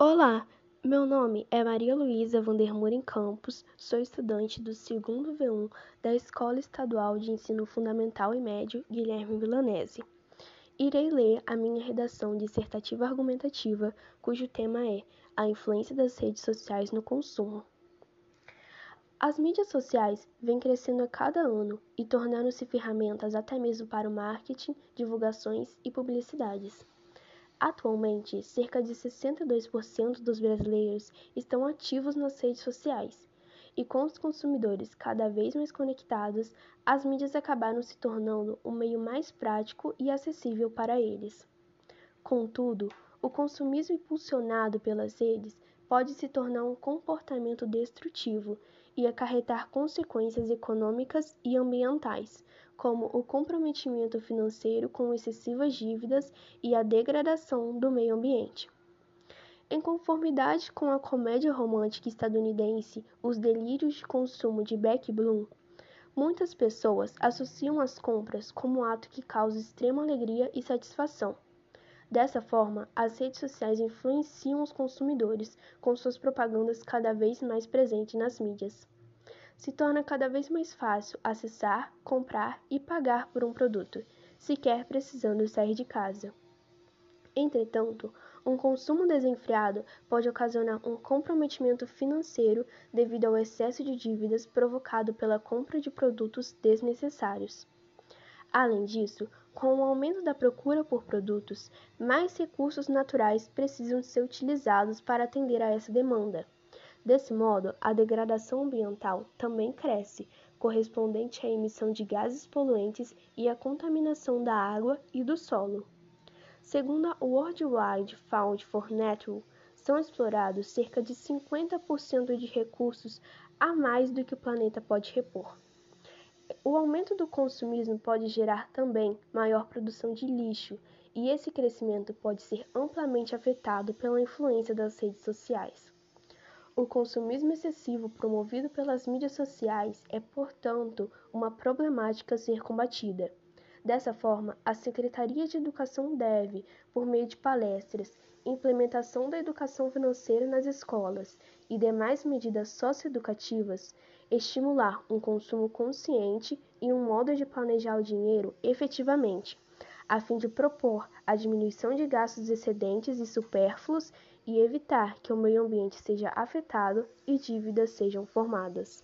Olá, meu nome é Maria Luísa Vandermuren Campos, sou estudante do segundo V1 da Escola Estadual de Ensino Fundamental e Médio Guilherme Villanese. Irei ler a minha redação dissertativa argumentativa, cujo tema é A influência das redes sociais no consumo. As mídias sociais vêm crescendo a cada ano e tornando-se ferramentas até mesmo para o marketing, divulgações e publicidades. Atualmente, cerca de 62% dos brasileiros estão ativos nas redes sociais, e com os consumidores cada vez mais conectados, as mídias acabaram se tornando um meio mais prático e acessível para eles. Contudo, o consumismo impulsionado pelas redes pode se tornar um comportamento destrutivo e acarretar consequências econômicas e ambientais, como o comprometimento financeiro com excessivas dívidas e a degradação do meio ambiente. Em conformidade com a comédia romântica estadunidense Os Delírios de Consumo de Beck Bloom, muitas pessoas associam as compras como um ato que causa extrema alegria e satisfação. Dessa forma, as redes sociais influenciam os consumidores com suas propagandas cada vez mais presentes nas mídias se torna cada vez mais fácil acessar, comprar e pagar por um produto, sequer precisando sair de casa. Entretanto, um consumo desenfreado pode ocasionar um comprometimento financeiro devido ao excesso de dívidas provocado pela compra de produtos desnecessários. Além disso, com o aumento da procura por produtos, mais recursos naturais precisam ser utilizados para atender a essa demanda. Desse modo, a degradação ambiental também cresce, correspondente à emissão de gases poluentes e à contaminação da água e do solo. Segundo a World Wide Fund for Nature, são explorados cerca de 50% de recursos a mais do que o planeta pode repor. O aumento do consumismo pode gerar também maior produção de lixo, e esse crescimento pode ser amplamente afetado pela influência das redes sociais. O consumismo excessivo promovido pelas mídias sociais é, portanto, uma problemática a ser combatida. Dessa forma, a Secretaria de Educação deve, por meio de palestras, implementação da educação financeira nas escolas e demais medidas socioeducativas, estimular um consumo consciente e um modo de planejar o dinheiro efetivamente, a fim de propor a diminuição de gastos excedentes e supérfluos e evitar que o meio ambiente seja afetado e dívidas sejam formadas.